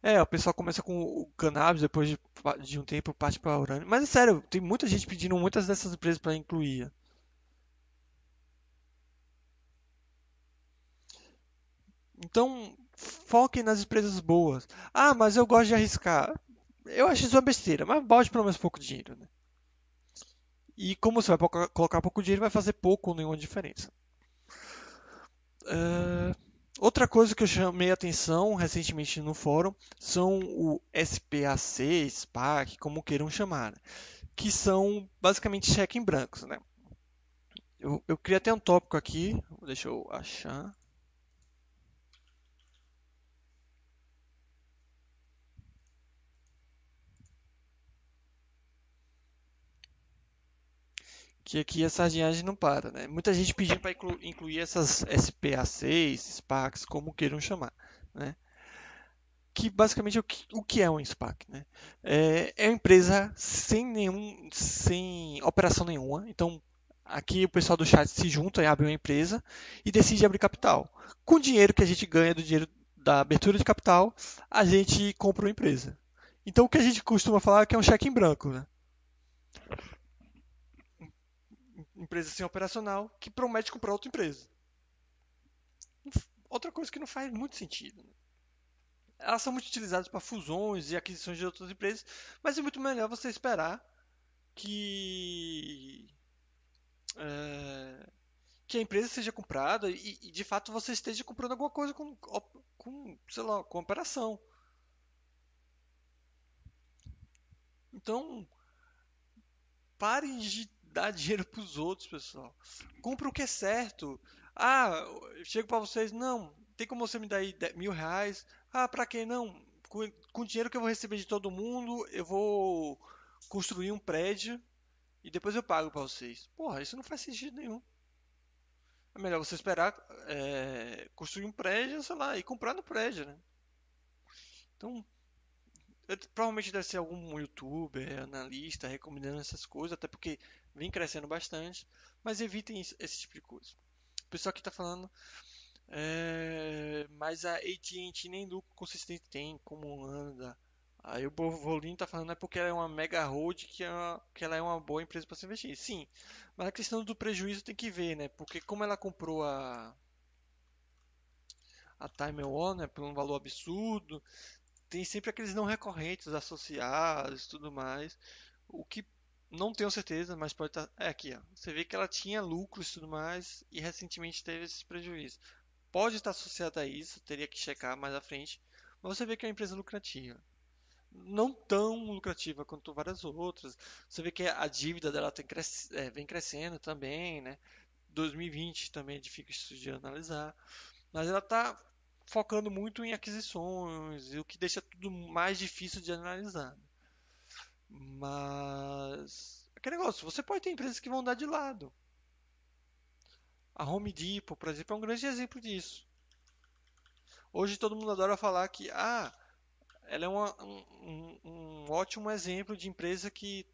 É, o pessoal começa com o cannabis, depois de, de um tempo parte para urânio. Mas é sério, tem muita gente pedindo muitas dessas empresas para incluir. Então, foquem nas empresas boas. Ah, mas eu gosto de arriscar. Eu acho isso uma besteira, mas bote pelo menos pouco dinheiro. Né? E como você vai colocar pouco dinheiro, vai fazer pouco ou nenhuma diferença. Uh, outra coisa que eu chamei atenção recentemente no fórum são o SPAC, SPAC, como queiram chamar, né? que são basicamente cheque em brancos. Né? Eu, eu queria ter um tópico aqui, deixa eu achar. Que aqui a sardinhagem não para, né? Muita gente pedindo para inclu incluir essas SPA6, SPACs, como queiram chamar, né? Que basicamente o que, o que é um SPAC, né? É, é uma empresa sem nenhum, sem operação nenhuma, então aqui o pessoal do chat se junta e abre uma empresa e decide abrir capital. Com o dinheiro que a gente ganha do dinheiro da abertura de capital, a gente compra uma empresa. Então o que a gente costuma falar é que é um cheque em branco, né? Empresa sem operacional que promete comprar outra empresa. Outra coisa que não faz muito sentido. Né? Elas são muito utilizadas para fusões e aquisições de outras empresas, mas é muito melhor você esperar que é, que a empresa seja comprada e, e, de fato você esteja comprando alguma coisa com, com sei lá, com operação. Então, parem de dar dinheiro para os outros, pessoal. Compre o que é certo. Ah, chego para vocês, não, tem como você me dar aí mil reais? Ah, para que não? Com, com o dinheiro que eu vou receber de todo mundo, eu vou construir um prédio e depois eu pago para vocês. Porra, isso não faz sentido nenhum. É melhor você esperar é, construir um prédio, sei lá, e comprar no prédio, né? Então, eu, provavelmente deve ser algum youtuber, analista, recomendando essas coisas, até porque vem crescendo bastante, mas evitem esse tipo de coisa. O pessoal aqui está falando, é, mas a AT&T nem lucro consistente tem, como anda. Aí o Bovolino está falando é porque ela é uma mega hold que, é que ela é uma boa empresa para se investir. Sim, mas a questão do prejuízo tem que ver, né? Porque como ela comprou a a Time Warner por um valor absurdo, tem sempre aqueles não recorrentes associados tudo mais. O que não tenho certeza, mas pode estar. Tá, é aqui, ó. Você vê que ela tinha lucros e tudo mais e recentemente teve esses prejuízos. Pode estar associado a isso, teria que checar mais à frente. Mas você vê que é uma empresa lucrativa não tão lucrativa quanto várias outras. Você vê que a dívida dela cresc é, vem crescendo também, né? 2020 também é difícil de analisar, mas ela está focando muito em aquisições, o que deixa tudo mais difícil de analisar. Mas aquele negócio, você pode ter empresas que vão dar de lado. A Home Depot, por exemplo, é um grande exemplo disso. Hoje todo mundo adora falar que ah, ela é uma, um, um, ótimo exemplo de empresa que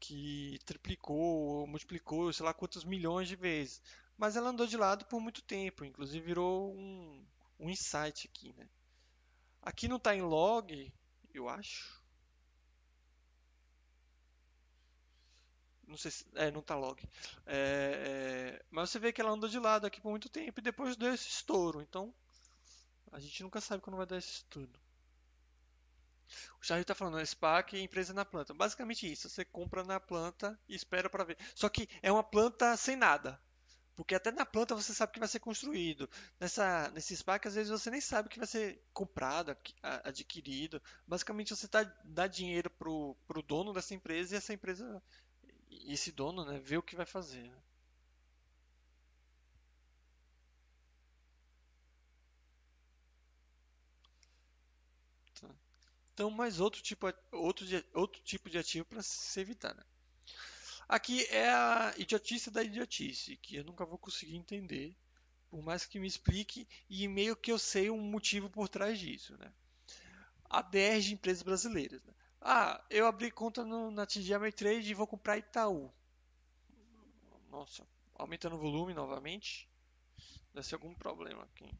que triplicou, multiplicou, sei lá quantos milhões de vezes. Mas ela andou de lado por muito tempo, inclusive virou um, um insight aqui, né? Aqui não está em log, eu acho. Não sei se. É, não está log. É, é, mas você vê que ela andou de lado aqui por muito tempo e depois deu esse estouro. Então, a gente nunca sabe quando vai dar esse estouro. O Charlie está falando, SPAC e empresa na planta. Basicamente isso, você compra na planta e espera para ver. Só que é uma planta sem nada. Porque até na planta você sabe que vai ser construído. Nessa, nesse SPAC, às vezes você nem sabe que vai ser comprado, adquirido. Basicamente você tá, dá dinheiro pro, pro dono dessa empresa e essa empresa, e esse dono, né, vê o que vai fazer. Né? Então, mais outro tipo, outro, outro tipo de ativo para se evitar. Né? Aqui é a idiotice da idiotice, que eu nunca vou conseguir entender, por mais que me explique, e meio que eu sei um motivo por trás disso. Né? ADR de empresas brasileiras. Né? Ah, eu abri conta no, na TD Ameritrade e vou comprar Itaú. Nossa, aumentando o volume novamente. Deve ser algum problema aqui.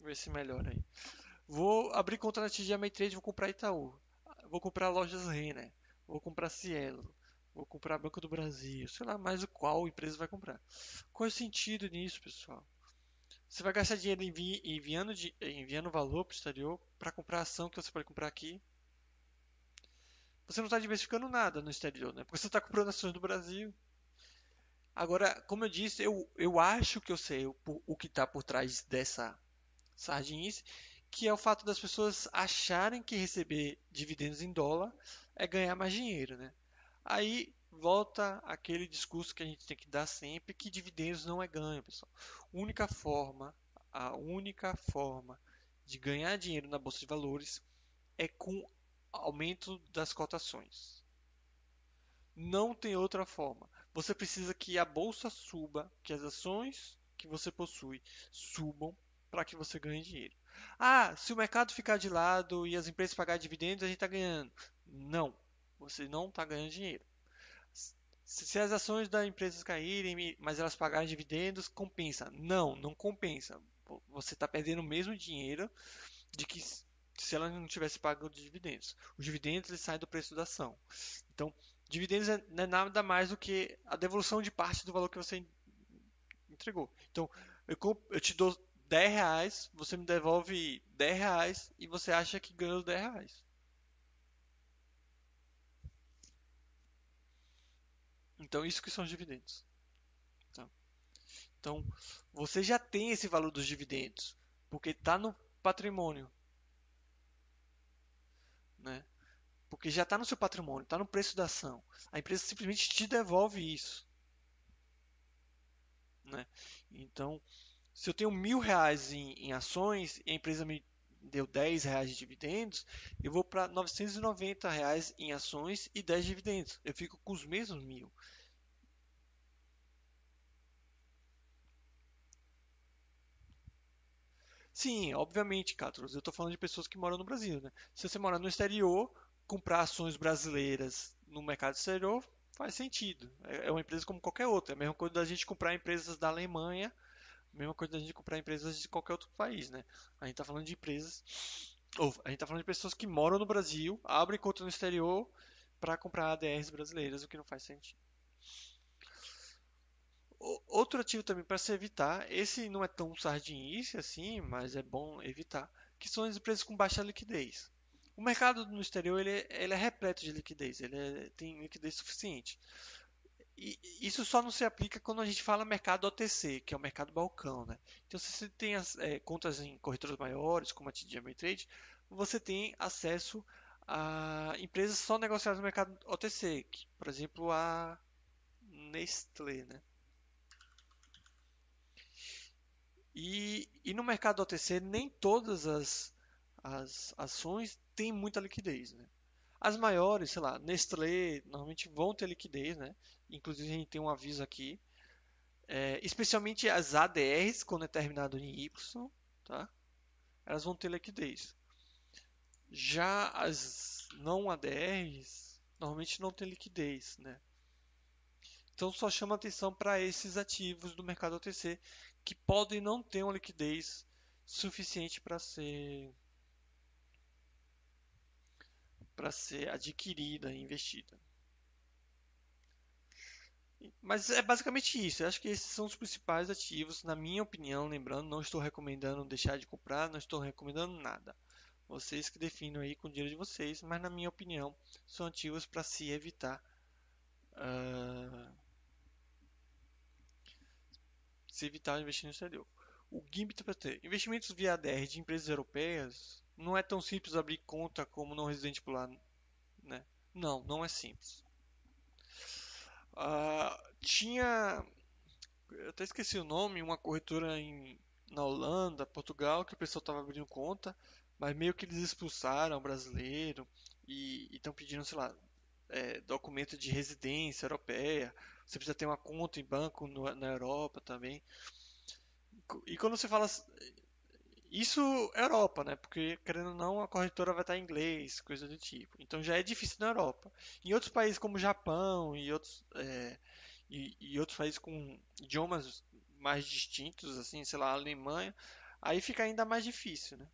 Ver se melhora aí. Vou abrir conta na TD Ameritrade, vou comprar Itaú. Vou comprar lojas Renner. Vou comprar Cielo. Vou comprar Banco do Brasil. Sei lá mais o qual empresa vai comprar. Qual é o sentido nisso, pessoal? Você vai gastar dinheiro envi enviando, enviando valor para o exterior para comprar ação que você pode comprar aqui. Você não está diversificando nada no exterior, né? Porque você está comprando ações do Brasil. Agora, como eu disse, eu, eu acho que eu sei o, o que está por trás dessa sardinice que é o fato das pessoas acharem que receber dividendos em dólar é ganhar mais dinheiro, né? Aí volta aquele discurso que a gente tem que dar sempre que dividendos não é ganho, pessoal. Única forma, a única forma de ganhar dinheiro na bolsa de valores é com aumento das cotações. Não tem outra forma. Você precisa que a bolsa suba, que as ações que você possui subam para que você ganhe dinheiro. Ah, se o mercado ficar de lado e as empresas pagarem dividendos, a gente está ganhando. Não, você não está ganhando dinheiro. se as ações da empresa caírem, mas elas pagarem dividendos, compensa. Não, não compensa. Você está perdendo o mesmo dinheiro de que se ela não tivesse pago dividendos. Os dividendos eles saem do preço da ação. Então, dividendos é, não é nada mais do que a devolução de parte do valor que você entregou. Então, eu, eu te dou 10 reais, você me devolve 10 reais e você acha que ganhou 10 reais. Então, isso que são os dividendos. Tá? Então, você já tem esse valor dos dividendos, porque está no patrimônio. Né? Porque já está no seu patrimônio, está no preço da ação. A empresa simplesmente te devolve isso. Né? Então, se eu tenho mil reais em, em, ações e a empresa me deu 10 reais de dividendos, eu vou para 990 reais em ações e 10 dividendos. Eu fico com os mesmos mil. Sim, obviamente, Catros. Eu estou falando de pessoas que moram no Brasil, né? Se você mora no exterior, comprar ações brasileiras no mercado exterior faz sentido. É, é uma empresa como qualquer outra. É a mesma coisa da gente comprar empresas da Alemanha, a mesma coisa da gente comprar empresas de qualquer outro país, né? A gente está falando de empresas, ou a gente está falando de pessoas que moram no Brasil, abrem conta no exterior para comprar ADRs brasileiras, o que não faz sentido. Outro ativo também para se evitar, esse não é tão sardinice assim, mas é bom evitar, que são as empresas com baixa liquidez. O mercado no exterior ele, ele é repleto de liquidez, ele é, tem liquidez suficiente. E isso só não se aplica quando a gente fala mercado OTC, que é o mercado balcão. Né? Então, se você tem as, é, contas em corretoras maiores, como a TD Ameritrade, você tem acesso a empresas só negociadas no mercado OTC, que, por exemplo, a Nestlé. Né? E, e no mercado OTC, nem todas as, as ações têm muita liquidez. Né? As maiores, sei lá, Nestlé, normalmente vão ter liquidez, né? Inclusive a gente tem um aviso aqui. É, especialmente as ADRs, quando é terminado em Y, tá? Elas vão ter liquidez. Já as não ADRs, normalmente não tem liquidez, né? Então só chama atenção para esses ativos do mercado OTC que podem não ter uma liquidez suficiente para ser para ser adquirida e investida. Mas é basicamente isso. Eu acho que esses são os principais ativos, na minha opinião. Lembrando, não estou recomendando deixar de comprar, não estou recomendando nada. Vocês que definem aí com o dinheiro de vocês, mas na minha opinião, são ativos para se evitar. Uh, se evitar investir no exterior. O GIMP ter investimentos via ADR de empresas europeias não é tão simples abrir conta como não residente por lá, né? Não, não é simples. Uh, tinha, eu até esqueci o nome, uma corretora em, na Holanda, Portugal, que o pessoal estava abrindo conta, mas meio que eles expulsaram o brasileiro e estão pedindo, sei lá, é, documento de residência europeia. Você precisa ter uma conta em banco no, na Europa também. E quando você fala isso é Europa, né? Porque, querendo ou não, a corretora vai estar em inglês, coisa do tipo. Então já é difícil na Europa. Em outros países como Japão e outros, é, e, e, outros países com idiomas mais distintos, assim, sei lá, Alemanha, aí fica ainda mais difícil, né?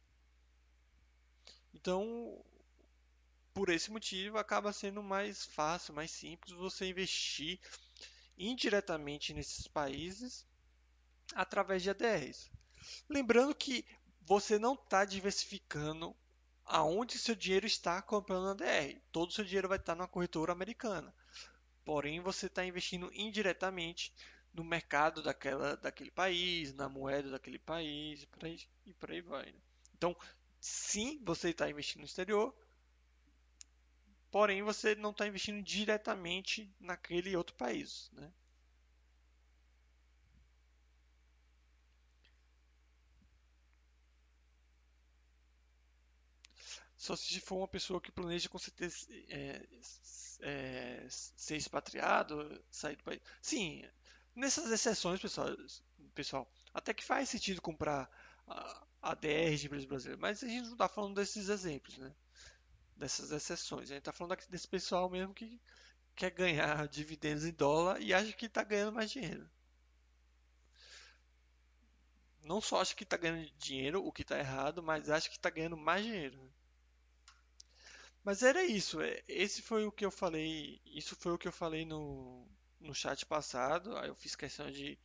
Então, por esse motivo, acaba sendo mais fácil, mais simples você investir indiretamente nesses países através de ADRs. Lembrando que você não está diversificando aonde seu dinheiro está comprando na DR. Todo o seu dinheiro vai estar na corretora americana. Porém, você está investindo indiretamente no mercado daquela, daquele país, na moeda daquele país e por aí, e por aí vai. Né? Então, sim, você está investindo no exterior, porém você não está investindo diretamente naquele outro país. Né? Só se for uma pessoa que planeja com certeza é, é, ser expatriado, sair do país. Sim, nessas exceções, pessoal, pessoal até que faz sentido comprar ADR de empresas brasileiras, mas a gente não está falando desses exemplos, né? Dessas exceções. A gente está falando desse pessoal mesmo que quer ganhar (laughs) dividendos em dólar e acha que está ganhando mais dinheiro. Não só acha que está ganhando dinheiro, o que está errado, mas acha que está ganhando mais dinheiro. Mas era isso. é, Esse foi o que eu falei. Isso foi o que eu falei no, no chat passado. Aí eu fiz questão de,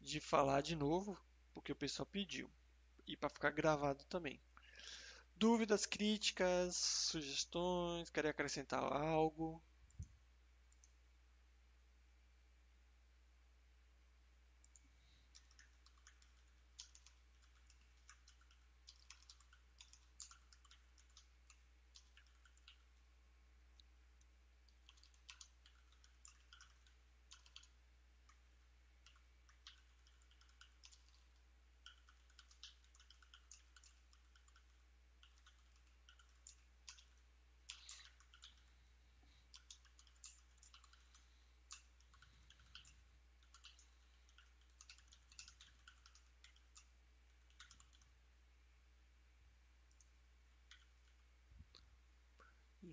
de falar de novo, porque o pessoal pediu. E para ficar gravado também. Dúvidas, críticas, sugestões, querer acrescentar algo?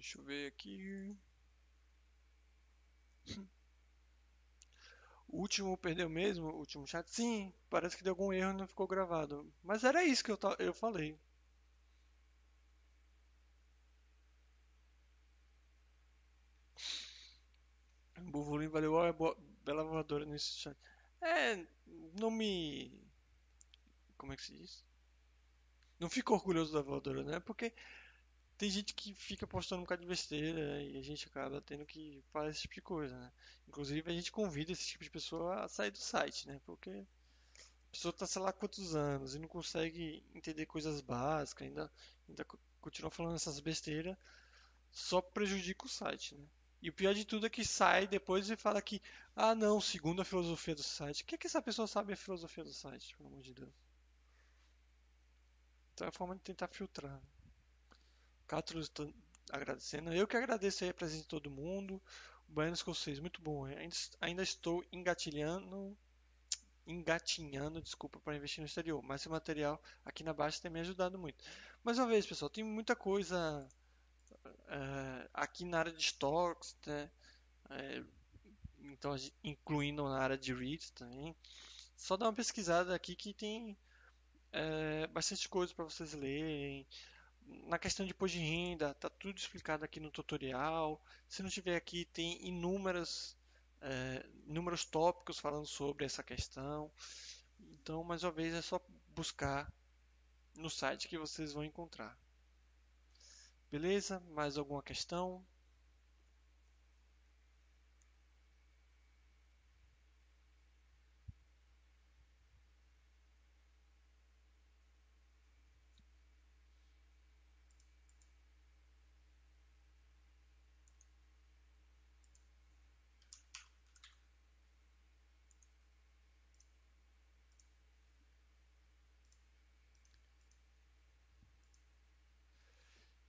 Deixa eu ver aqui. O último perdeu mesmo? O último chat? Sim, parece que deu algum erro e não ficou gravado. Mas era isso que eu, eu falei. Buvulim valeu, é bela voadora nesse chat. É, não me. Como é que se diz? Não fico orgulhoso da voadora, né? Porque tem gente que fica postando um bocado de besteira e a gente acaba tendo que fazer esse tipo de coisa, né? Inclusive a gente convida esse tipo de pessoa a sair do site, né? Porque a pessoa tá sei lá quantos anos e não consegue entender coisas básicas, ainda, ainda continua falando essas besteiras, só prejudica o site, né? E o pior de tudo é que sai depois e fala que, ah não, segundo a filosofia do site. O que é que essa pessoa sabe a filosofia do site, pelo amor de Deus? Então é a forma de tentar filtrar. Cátulos agradecendo. Eu que agradeço aí a presença de todo mundo. O Baiano Escocês, muito bom. Ainda, ainda estou engatilhando, engatinhando, desculpa, para investir no exterior. Mas esse material aqui na baixa tem me ajudado muito. Mais uma vez, pessoal, tem muita coisa é, aqui na área de stocks, né? É, então, incluindo na área de REITs também. Só dá uma pesquisada aqui que tem é, bastante coisa para vocês lerem na questão de imposto de renda, tá tudo explicado aqui no tutorial. Se não tiver aqui, tem é, inúmeros tópicos falando sobre essa questão. Então, mais uma vez, é só buscar no site que vocês vão encontrar. Beleza? Mais alguma questão?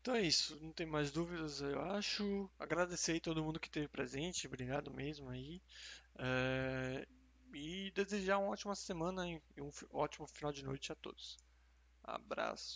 Então é isso, não tem mais dúvidas, eu acho. Agradecer aí todo mundo que esteve presente, obrigado mesmo aí. É... E desejar uma ótima semana e um ótimo final de noite a todos. Abraço.